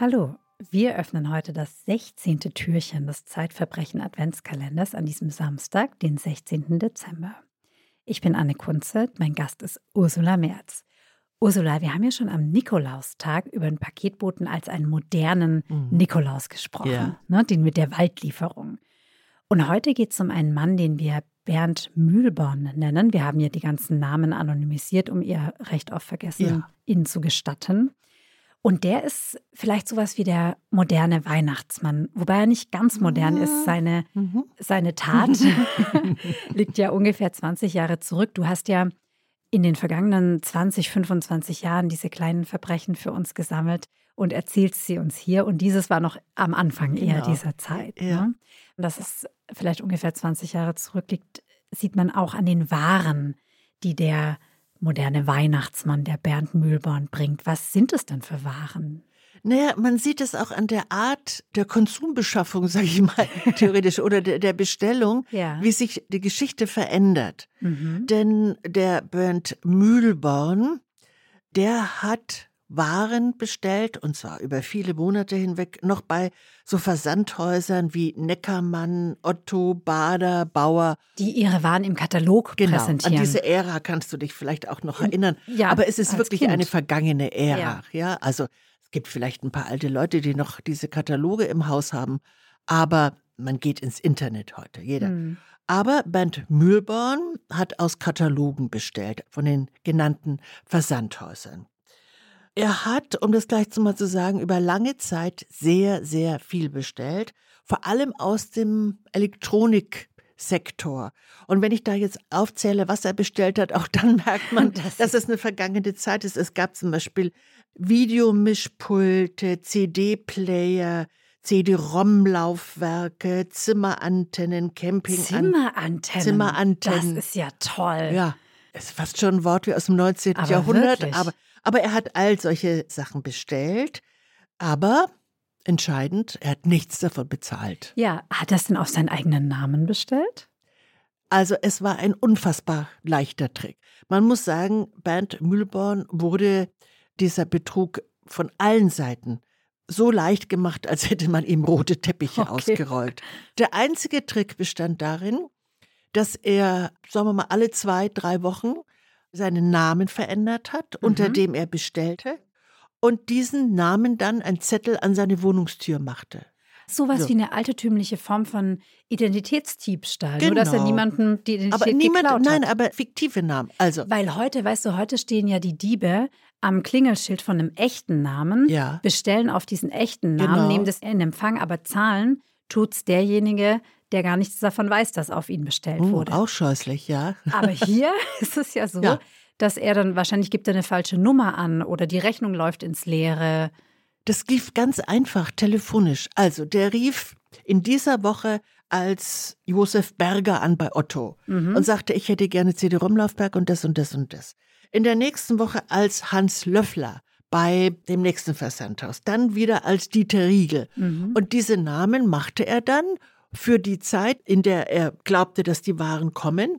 Hallo, wir öffnen heute das 16. Türchen des Zeitverbrechen Adventskalenders an diesem Samstag, den 16. Dezember. Ich bin Anne Kunze, mein Gast ist Ursula Merz. Ursula, wir haben ja schon am Nikolaustag über den Paketboten als einen modernen mhm. Nikolaus gesprochen, ja. ne, den mit der Waldlieferung. Und heute geht es um einen Mann, den wir Bernd Mühlborn nennen. Wir haben ja die ganzen Namen anonymisiert, um ihr Recht auf Vergessen ja. ihnen zu gestatten. Und der ist vielleicht sowas wie der moderne Weihnachtsmann, wobei er nicht ganz modern ist. Seine, mhm. seine Tat liegt ja ungefähr 20 Jahre zurück. Du hast ja in den vergangenen 20, 25 Jahren diese kleinen Verbrechen für uns gesammelt und erzählst sie uns hier. Und dieses war noch am Anfang eher genau. dieser Zeit. Ja. Ne? Und dass es vielleicht ungefähr 20 Jahre zurückliegt, sieht man auch an den Waren, die der moderne Weihnachtsmann, der Bernd Mühlborn, bringt. Was sind es denn für Waren? Naja, man sieht es auch an der Art der Konsumbeschaffung, sage ich mal, theoretisch, oder der, der Bestellung, ja. wie sich die Geschichte verändert. Mhm. Denn der Bernd Mühlborn, der hat waren bestellt, und zwar über viele Monate hinweg, noch bei so Versandhäusern wie Neckermann, Otto, Bader, Bauer. Die ihre Waren im Katalog genau, präsentieren. An diese Ära kannst du dich vielleicht auch noch erinnern. Ja, Aber es ist wirklich kind. eine vergangene Ära. Ja. ja, also es gibt vielleicht ein paar alte Leute, die noch diese Kataloge im Haus haben. Aber man geht ins Internet heute, jeder. Hm. Aber Bernd Mühlborn hat aus Katalogen bestellt, von den genannten Versandhäusern. Er hat, um das gleich mal zu sagen, über lange Zeit sehr, sehr viel bestellt, vor allem aus dem Elektroniksektor. Und wenn ich da jetzt aufzähle, was er bestellt hat, auch dann merkt man, das dass es eine vergangene Zeit ist. Es gab zum Beispiel Videomischpulte, CD-Player, CD-ROM-Laufwerke, Zimmerantennen, Camping. Zimmerantennen. Zimmerantennen. Das ist ja toll. Ja, es ist fast schon ein Wort wie aus dem 19. Aber Jahrhundert, wirklich? aber aber er hat all solche Sachen bestellt, aber entscheidend, er hat nichts davon bezahlt. Ja, hat er es denn auf seinen eigenen Namen bestellt? Also es war ein unfassbar leichter Trick. Man muss sagen, Bernd Mühlborn wurde dieser Betrug von allen Seiten so leicht gemacht, als hätte man ihm rote Teppiche okay. ausgerollt. Der einzige Trick bestand darin, dass er, sagen wir mal, alle zwei, drei Wochen seinen Namen verändert hat, mhm. unter dem er bestellte, und diesen Namen dann ein Zettel an seine Wohnungstür machte. Sowas so. wie eine altertümliche Form von Identitätsdiebstahl, genau. nur dass er genau. niemanden die Identität aber niemand, geklaut Nein, aber fiktive Namen. Also. Weil heute, weißt du, heute stehen ja die Diebe am Klingelschild von einem echten Namen, ja. bestellen auf diesen echten Namen, genau. nehmen das in Empfang, aber zahlen tut's derjenige, der gar nichts davon weiß, dass auf ihn bestellt oh, wurde. Auch scheußlich, ja. Aber hier ist es ja so, ja. dass er dann wahrscheinlich gibt er eine falsche Nummer an oder die Rechnung läuft ins Leere. Das lief ganz einfach telefonisch. Also der rief in dieser Woche als Josef Berger an bei Otto mhm. und sagte, ich hätte gerne CD-ROM-Laufwerk und das und das und das. In der nächsten Woche als Hans Löffler bei dem nächsten Versandhaus, dann wieder als Dieter Riegel. Mhm. Und diese Namen machte er dann für die Zeit, in der er glaubte, dass die Waren kommen,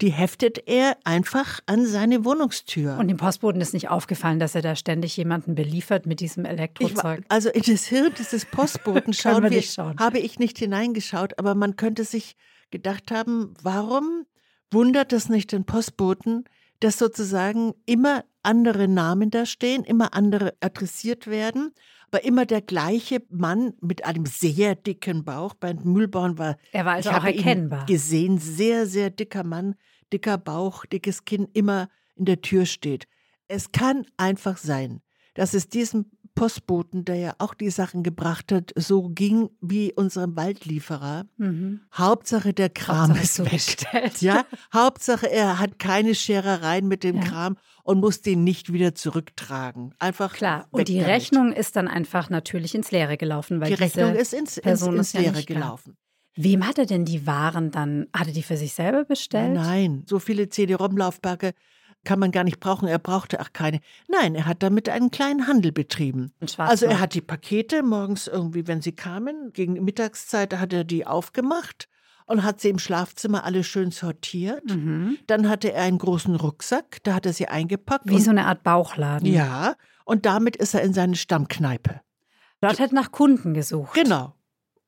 die heftet er einfach an seine Wohnungstür. Und dem Postboten ist nicht aufgefallen, dass er da ständig jemanden beliefert mit diesem Elektrozeug. Ich, also in das Hirn dieses Postboten schauen wir, schauen. habe ich nicht hineingeschaut, aber man könnte sich gedacht haben, warum wundert es nicht den Postboten, dass sozusagen immer andere Namen da stehen, immer andere adressiert werden aber immer der gleiche Mann mit einem sehr dicken Bauch. Bernd Mühlborn war, er war also auch erkennbar. gesehen, sehr, sehr dicker Mann, dicker Bauch, dickes Kinn, immer in der Tür steht. Es kann einfach sein, dass es diesem Postboten, der ja auch die Sachen gebracht hat, so ging wie unserem Waldlieferer. Mhm. Hauptsache der Kram Hauptsache ist weg. Ja, Hauptsache er hat keine Scherereien mit dem ja. Kram und muss den nicht wieder zurücktragen. Einfach klar. Und die damit. Rechnung ist dann einfach natürlich ins Leere gelaufen, weil die Rechnung ist ins, ins, ins Leere ja gelaufen. Wem hat er denn die Waren dann? Hat er die für sich selber bestellt? Nein, so viele CD-ROM-Laufwerke kann man gar nicht brauchen, er brauchte auch keine. Nein, er hat damit einen kleinen Handel betrieben. Also er hat die Pakete morgens irgendwie, wenn sie kamen, gegen Mittagszeit hat er die aufgemacht und hat sie im Schlafzimmer alle schön sortiert. Mhm. Dann hatte er einen großen Rucksack, da hat er sie eingepackt. Wie so eine Art Bauchladen. Ja, und damit ist er in seine Stammkneipe. Dort hat nach Kunden gesucht. Genau.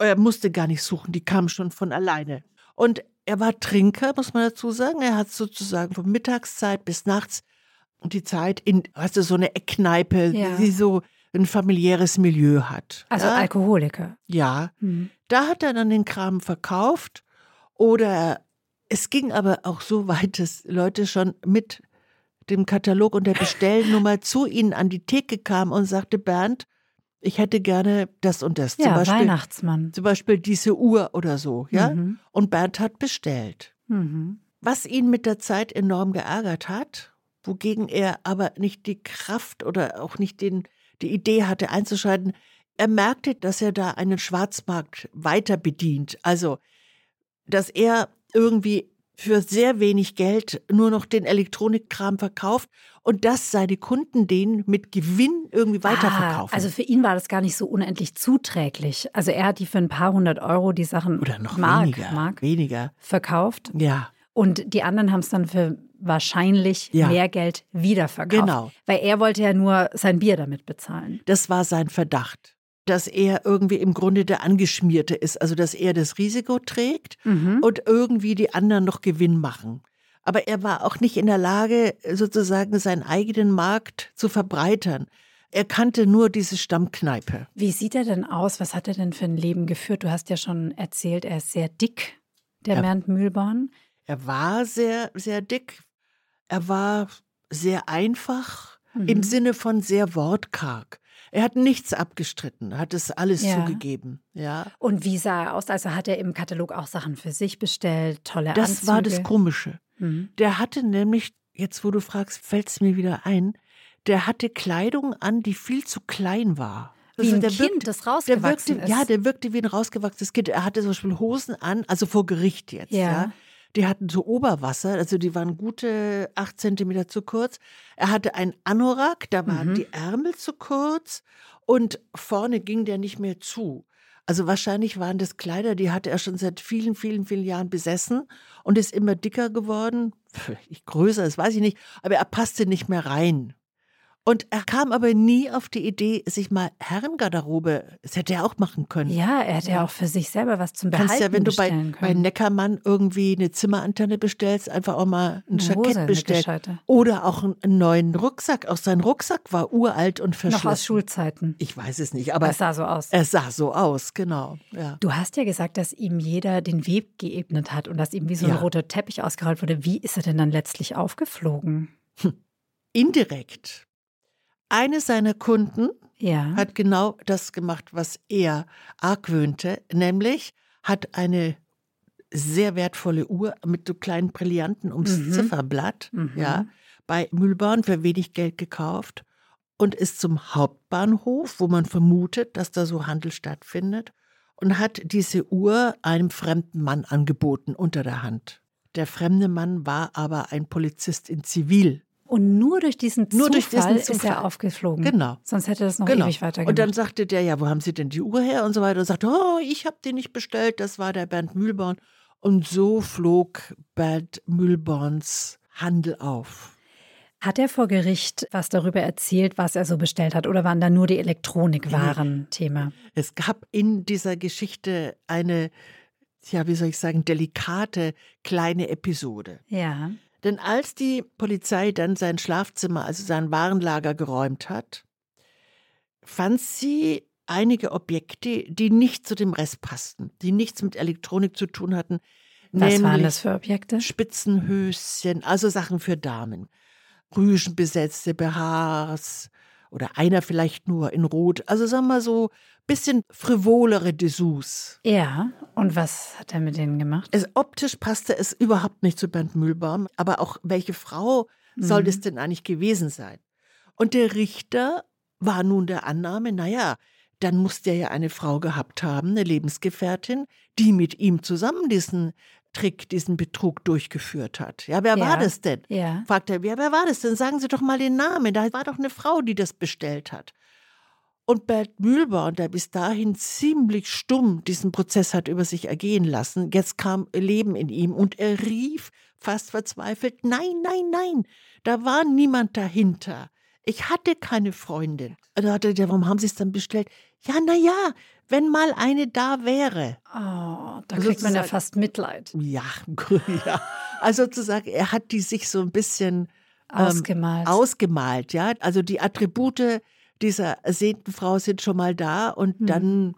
Er musste gar nicht suchen, die kamen schon von alleine. Und er war Trinker, muss man dazu sagen. Er hat sozusagen von Mittagszeit bis nachts die Zeit in, weißt du, so eine Eckkneipe, Ja. die so ein familiäres Milieu hat. Also ja? Alkoholiker. ja. Hm. Da hat er dann den Kram verkauft. Oder es ging aber auch so weit, dass Leute schon mit dem Katalog und der Bestellnummer zu ihnen an die Theke kamen und sagte, Bernd, ich hätte gerne das und das. zum, Ja, Beispiel, Weihnachtsmann. zum Beispiel diese Uhr oder so. Ja? Mhm. Und Bernd hat bestellt. Mhm. Was ihn mit der Zeit enorm geärgert hat, wogegen er aber nicht die Kraft oder auch nicht den, die Idee hatte einzuschalten, er merkte, dass er da einen Schwarzmarkt weiter bedient. Also, dass er irgendwie für sehr wenig Geld nur noch den Elektronikkram verkauft und dass seine Kunden den mit Gewinn irgendwie weiterverkaufen. Ah, also für ihn war das gar nicht so unendlich zuträglich. Also er hat die für ein paar hundert Euro die Sachen oder noch Mark, weniger. Mark Weniger. verkauft Ja, und die anderen haben es dann für wahrscheinlich Ja. mehr Geld wiederverkauft. Genau. Weil er wollte ja nur sein Bier damit bezahlen. Das war sein Verdacht, dass er irgendwie im Grunde der Angeschmierte ist, also dass er das Risiko trägt Mhm. und irgendwie die anderen noch Gewinn machen. Aber er war auch nicht in der Lage, sozusagen seinen eigenen Markt zu verbreitern. Er kannte nur diese Stammkneipe. Wie sieht er denn aus? Was hat er denn für ein Leben geführt? Du hast ja schon erzählt, er ist sehr dick, der Ja. Bernd Mühlborn. Er war sehr, sehr dick. Er war sehr einfach Mhm. im Sinne von sehr wortkarg. Er hat nichts abgestritten, hat es alles Ja. zugegeben. Ja. Und wie sah er aus? Also hat er im Katalog auch Sachen für sich bestellt, tolle Das Anzüge? war das Komische. Mhm. Der hatte nämlich, jetzt wo du fragst, fällt es mir wieder ein, der hatte Kleidung an, die viel zu klein war. Wie ein der Kind, wirkte- das der rausgewachsen wirkte, ist. Ja, der wirkte wie ein rausgewachsenes Kind. Er hatte zum Beispiel Hosen an, also vor Gericht jetzt. Ja. Ja. Die hatten so Oberwasser, also die waren gute acht Zentimeter zu kurz. Er hatte einen Anorak, da waren Mhm. die Ärmel zu kurz und vorne ging der nicht mehr zu. Also wahrscheinlich waren das Kleider, die hatte er schon seit vielen, vielen, vielen Jahren besessen und ist immer dicker geworden. Ich größer, das weiß ich nicht, aber er passte nicht mehr rein. Und er kam aber nie auf die Idee, sich mal Herrengarderobe, das hätte er auch machen können. Ja, er hätte ja auch für sich selber was zum Behalten kannst ja, wenn du bei, bei. Neckermann irgendwie eine Zimmerantenne bestellst, einfach auch mal ein Eine Jackett Hose, bestellen. Oder auch einen, neuen Rucksack. Auch sein Rucksack war uralt und verschlossen. Noch aus Schulzeiten. Ich weiß es nicht, aber Es sah so aus. es sah so aus, genau. Ja. Du hast ja gesagt, dass ihm jeder den Weg geebnet hat und dass ihm wie so ein Ja. roter Teppich ausgerollt wurde. Wie ist er denn dann letztlich aufgeflogen? Indirekt. Eine seiner Kunden Ja. hat genau das gemacht, was er argwöhnte, nämlich hat eine sehr wertvolle Uhr mit so kleinen Brillanten ums Mhm. Zifferblatt, Mhm. ja, bei Mühlborn für wenig Geld gekauft und ist zum Hauptbahnhof, wo man vermutet, dass da so Handel stattfindet, und hat diese Uhr einem fremden Mann angeboten unter der Hand. Der fremde Mann war aber ein Polizist in Zivil. Und nur durch diesen Nur Zufall, durch diesen ist Zufall. er aufgeflogen. Genau. Sonst hätte das noch Genau. ewig weitergemacht. Und dann sagte der, ja, wo haben Sie denn die Uhr her? Und so weiter. Und sagte, oh, ich habe die nicht bestellt, das war der Bernd Mühlborn. Und so flog Bernd Mühlborns Handel auf. Hat er vor Gericht was darüber erzählt, was er so bestellt hat? Oder waren da nur die Elektronikwaren Thema? Es gab in dieser Geschichte eine, ja, wie soll ich sagen, delikate kleine Episode. Ja. Denn als die Polizei dann sein Schlafzimmer, also sein Warenlager geräumt hat, fand sie einige Objekte, die nicht zu dem Rest passten, die nichts mit Elektronik zu tun hatten. Was waren das für Objekte? Spitzenhöschen, also Sachen für Damen. Rüschenbesetzte BHs oder einer vielleicht nur in Rot. Also sagen wir so, bisschen frivolere Dessous. Ja. Und was hat er mit denen gemacht? Es, optisch passte es überhaupt nicht zu Bernd Mühlbaum, aber auch welche Frau soll Mhm. das denn eigentlich gewesen sein? Und der Richter war nun der Annahme, naja, dann muss der ja eine Frau gehabt haben, eine Lebensgefährtin, die mit ihm zusammen diesen Trick, diesen Betrug durchgeführt hat. Ja, wer Ja. war das denn? Ja. Fragt er, wer, wer war das denn? Sagen Sie doch mal den Namen. Da war doch eine Frau, die das bestellt hat. Und Bert Mühlborn, der bis dahin ziemlich stumm diesen Prozess hat über sich ergehen lassen, jetzt kam Leben in ihm und er rief fast verzweifelt, nein, nein, nein, da war niemand dahinter. Ich hatte keine Freundin. Da hat er warum haben Sie es dann bestellt? Ja, na ja, wenn mal eine da wäre. Oh, da kriegt man ja fast Mitleid. Ja, ja. Also sozusagen, er hat die sich so ein bisschen ähm, ausgemalt. ausgemalt, ja. Also die Attribute dieser ersehnten Frau sind schon mal da und hm. dann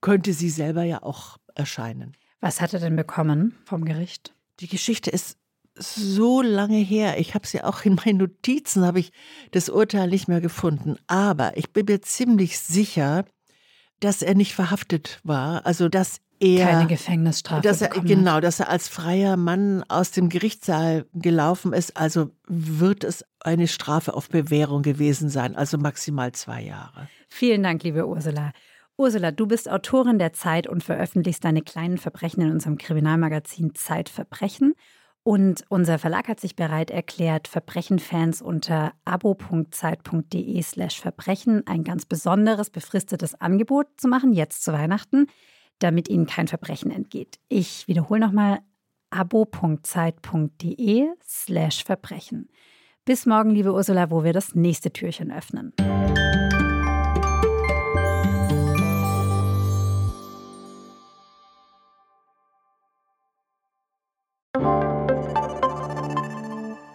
könnte sie selber ja auch erscheinen. Was hat er denn bekommen vom Gericht? Die Geschichte ist so lange her. Ich habe sie auch in meinen Notizen, habe ich das Urteil nicht mehr gefunden. Aber ich bin mir ziemlich sicher, dass er nicht verhaftet war. Also dass er keine Gefängnisstrafe dass er, genau, dass er als freier Mann aus dem Gerichtssaal gelaufen ist. Also wird es eine Strafe auf Bewährung gewesen sein, also maximal zwei Jahre. Vielen Dank, liebe Ursula. Ursula, du bist Autorin der Zeit und veröffentlichst deine kleinen Verbrechen in unserem Kriminalmagazin Zeitverbrechen. Und unser Verlag hat sich bereit erklärt, Verbrechenfans unter abo.zeit.de slash Verbrechen ein ganz besonderes, befristetes Angebot zu machen, jetzt zu Weihnachten, damit ihnen kein Verbrechen entgeht. Ich wiederhole nochmal abo.zeit.de slash Verbrechen. Bis morgen, liebe Ursula, wo wir das nächste Türchen öffnen.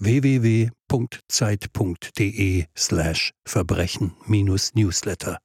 www.zeit.de slash Verbrechen-Newsletter